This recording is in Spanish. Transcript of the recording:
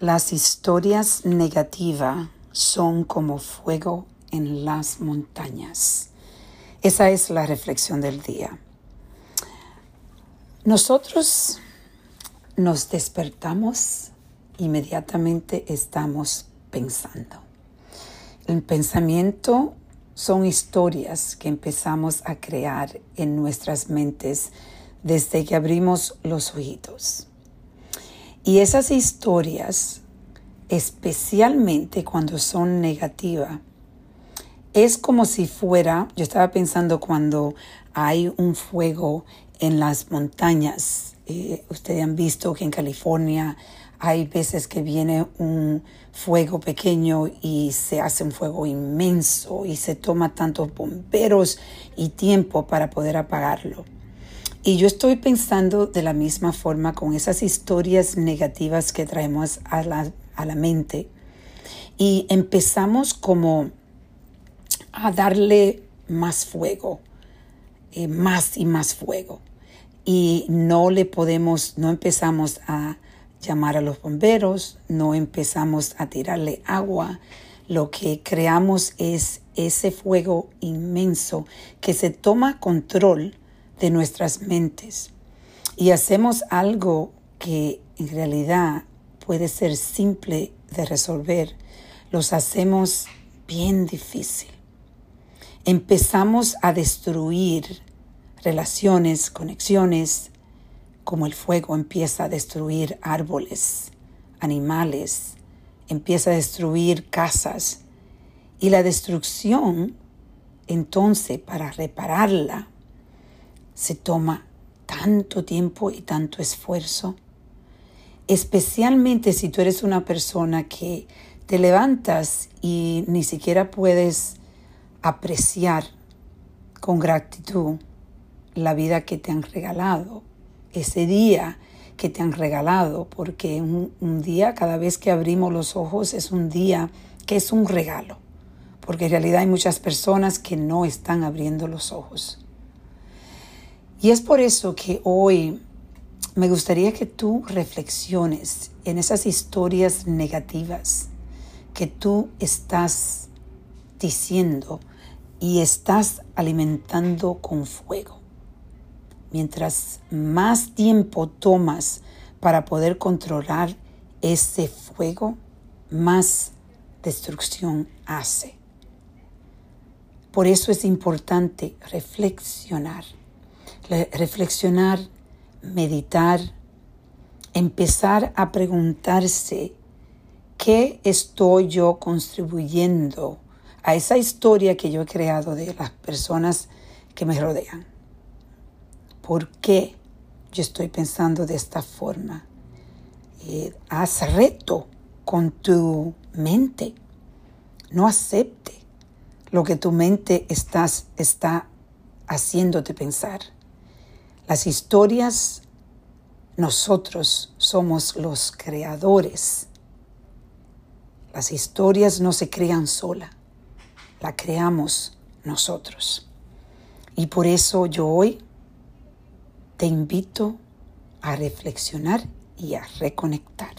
Las historias negativas son como fuego en las montañas. Esa es la reflexión del día. Nosotros nos despertamos, inmediatamente estamos pensando. El pensamiento son historias que empezamos a crear en nuestras mentes desde que abrimos los oídos. Y esas historias, especialmente cuando son negativas, es como si fuera, yo estaba pensando cuando hay un fuego en las montañas. Eh, ustedes han visto que en California hay veces que viene un fuego pequeño y se hace un fuego inmenso y se toma tantos bomberos y tiempo para poder apagarlo. Y yo estoy pensando de la misma forma con esas historias negativas que traemos a la, a la mente. Y empezamos como a darle más fuego, eh, más y más fuego. Y no le podemos, no empezamos a llamar a los bomberos, no empezamos a tirarle agua. Lo que creamos es ese fuego inmenso que se toma control de nuestras mentes y hacemos algo que en realidad puede ser simple de resolver, los hacemos bien difícil. Empezamos a destruir relaciones, conexiones, como el fuego empieza a destruir árboles, animales, empieza a destruir casas. Y la destrucción, entonces, para repararla, se toma tanto tiempo y tanto esfuerzo, especialmente si tú eres una persona que te levantas y ni siquiera puedes apreciar con gratitud la vida que te han regalado, ese día que te han regalado, porque un, un, día, cada vez que abrimos los ojos, es un día que es un regalo, porque en realidad hay muchas personas que no están abriendo los ojos. Y es por eso que hoy me gustaría que tú reflexiones en esas historias negativas que tú estás diciendo y estás alimentando con fuego. Mientras más tiempo tomas para poder controlar ese fuego, más destrucción hace. Por eso es importante reflexionar reflexionar, meditar, empezar a preguntarse qué estoy yo contribuyendo a esa historia que yo he creado de las personas que me rodean. ¿Por qué yo estoy pensando de esta forma? Eh, haz reto con tu mente. No acepte lo que tu mente está haciéndote pensar. Las historias, nosotros somos los creadores. Las historias no se crean sola, la creamos nosotros. Y por eso yo hoy te invito a reflexionar y a reconectar.